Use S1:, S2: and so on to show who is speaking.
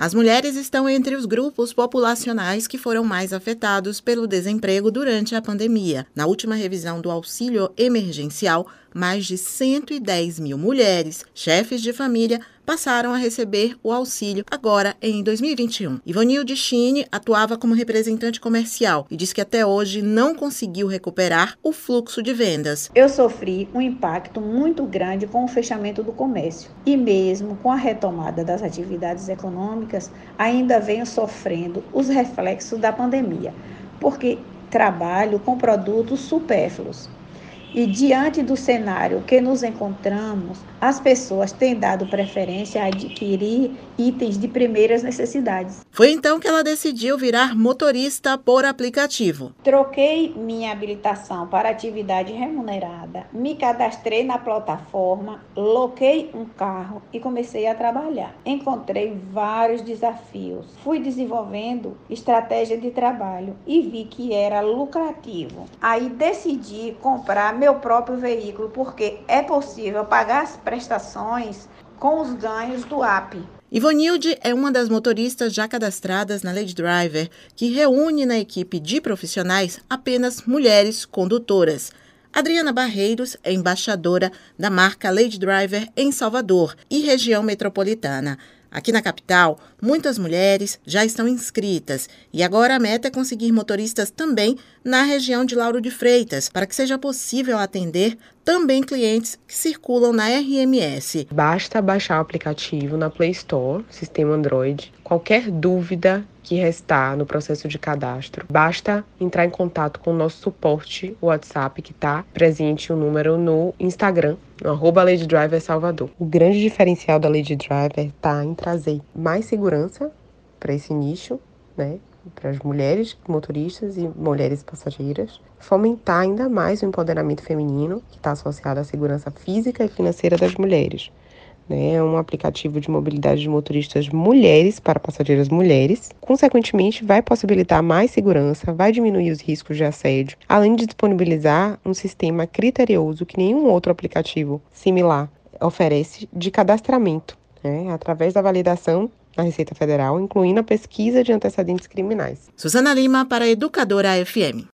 S1: As mulheres estão entre os grupos populacionais que foram mais afetados pelo desemprego durante a pandemia. Na última revisão do auxílio emergencial, mais de 110 mil mulheres, chefes de família, passaram a receber o auxílio agora em 2021. Ivonilde Chine atuava como representante comercial e diz que até hoje não conseguiu recuperar o fluxo de vendas.
S2: Eu sofri um impacto muito grande com o fechamento do comércio e mesmo com a retomada das atividades econômicas, ainda venho sofrendo os reflexos da pandemia, porque trabalho com produtos supérfluos e diante do cenário que nos encontramos, as pessoas têm dado preferência a adquirir itens de primeiras necessidades.
S1: Foi então que ela decidiu virar motorista por aplicativo.
S2: Troquei minha habilitação para atividade remunerada, me cadastrei na plataforma, loquei um carro e comecei a trabalhar. Encontrei vários desafios, fui desenvolvendo estratégia de trabalho e vi que era lucrativo. Aí decidi comprar meu próprio veículo porque é possível pagar as prestações com os ganhos do AP.
S1: Ivonilde é uma das motoristas já cadastradas na Lady Driver, que reúne na equipe de profissionais apenas mulheres condutoras. Adriana Barreiros é embaixadora da marca Lady Driver em Salvador e região metropolitana. Aqui na capital, muitas mulheres já estão inscritas e agora a meta é conseguir motoristas também na região de Lauro de Freitas, para que seja possível atender também clientes que circulam na RMS.
S3: Basta baixar o aplicativo na Play Store, sistema Android. Qualquer dúvida que restar no processo de cadastro, basta entrar em contato com o nosso suporte WhatsApp, que está presente o número no Instagram, no Lady Driver Salvador. O grande diferencial da Lady Driver está em trazer mais segurança para esse nicho, né? para as mulheres motoristas e mulheres passageiras, fomentar ainda mais o empoderamento feminino, que está associado à segurança física e financeira das mulheres. Né? É um aplicativo de mobilidade de motoristas mulheres para passageiras mulheres. Consequentemente, vai possibilitar mais segurança, vai diminuir os riscos de assédio, além de disponibilizar um sistema criterioso que nenhum outro aplicativo similar oferece de cadastramento, né? através da validação na Receita Federal, incluindo a pesquisa de antecedentes criminais.
S1: Suzana Lima para Educadora FM.